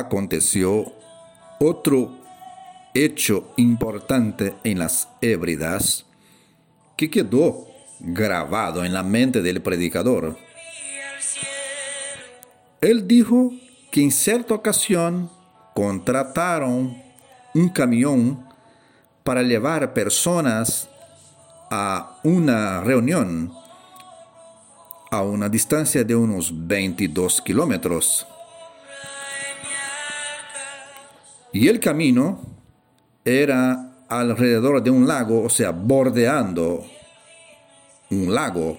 aconteció otro hecho importante en las Hébridas que quedó grabado en la mente del predicador. Él dijo que en cierta ocasión contrataron un camión para llevar personas a una reunión a una distancia de unos 22 kilómetros. Y el camino era alrededor de un lago, o sea, bordeando un lago.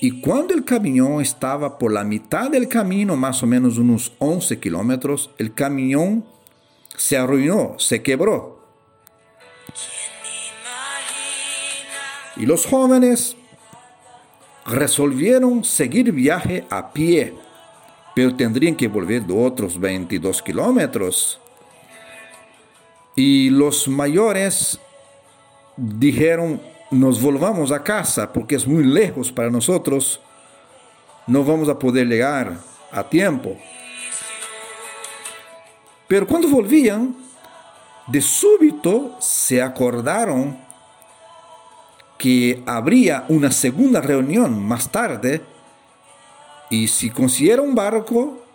Y cuando el camión estaba por la mitad del camino, más o menos unos 11 kilómetros, el camión se arruinó, se quebró. Y los jóvenes resolvieron seguir viaje a pie, pero tendrían que volver de otros 22 kilómetros. Y los mayores dijeron, nos volvamos a casa porque es muy lejos para nosotros, no vamos a poder llegar a tiempo. Pero cuando volvían, de súbito se acordaron que habría una segunda reunión más tarde y si consiguieran un barco,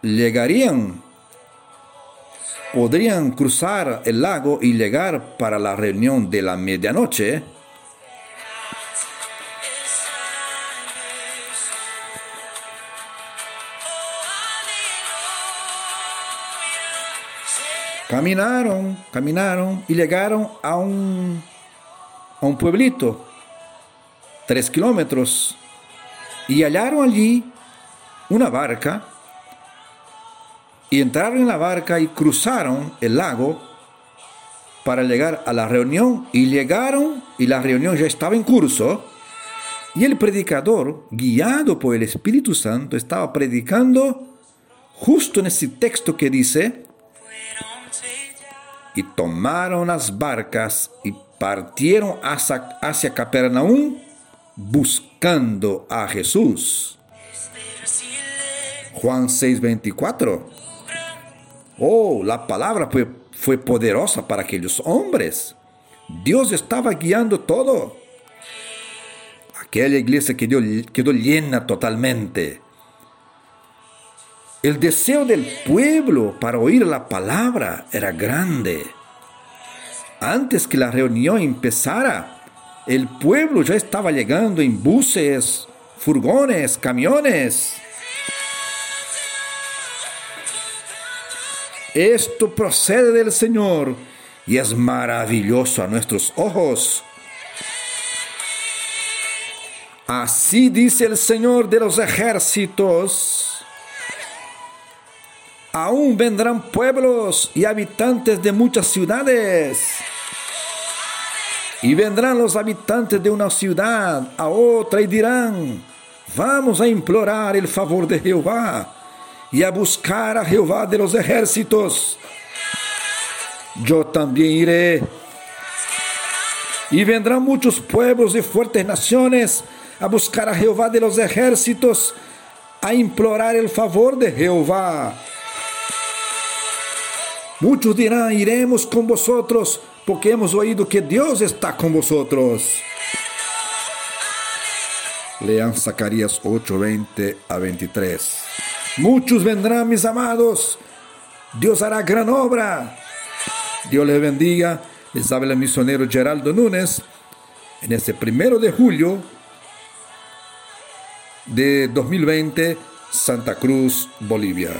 llegarían, podrían cruzar el lago y llegar para la reunión de la medianoche. Caminaron, caminaron y llegaron a un, a un pueblito, tres kilómetros, y hallaron allí una barca y entraron en la barca y cruzaron el lago para llegar a la reunión y llegaron y la reunión ya estaba en curso y el predicador, guiado por el Espíritu Santo, estaba predicando justo en ese texto que dice, y tomaron las barcas y partieron hacia, hacia Capernaum buscando a Jesús. Juan 6:24. Oh, la palabra fue, poderosa para aquellos hombres. Dios estaba guiando todo. Aquella iglesia quedó, quedó llena totalmente. El deseo del pueblo para oír la palabra era grande. Antes que la reunión empezara, el pueblo ya estaba llegando en buses, furgones, camiones. Esto procede del Señor y es maravilloso a nuestros ojos. Así dice el Señor de los ejércitos aún vendrán pueblos y habitantes de muchas ciudades. Y vendrán los habitantes de una ciudad a otra y dirán, vamos a implorar el favor de Jehová y a buscar a Jehová de los ejércitos. Yo también iré. Y vendrán muchos pueblos y fuertes naciones a buscar a Jehová de los ejércitos, a implorar el favor de Jehová. Muchos dirán, iremos con vosotros, porque hemos oído que Dios está con vosotros. Lean Zacarías 8, 20 a 23. Muchos vendrán, mis amados. Dios hará gran obra. Dios les bendiga. Les habla el misionero Geraldo Núñez en este primero de julio de 2020, Santa Cruz, Bolivia.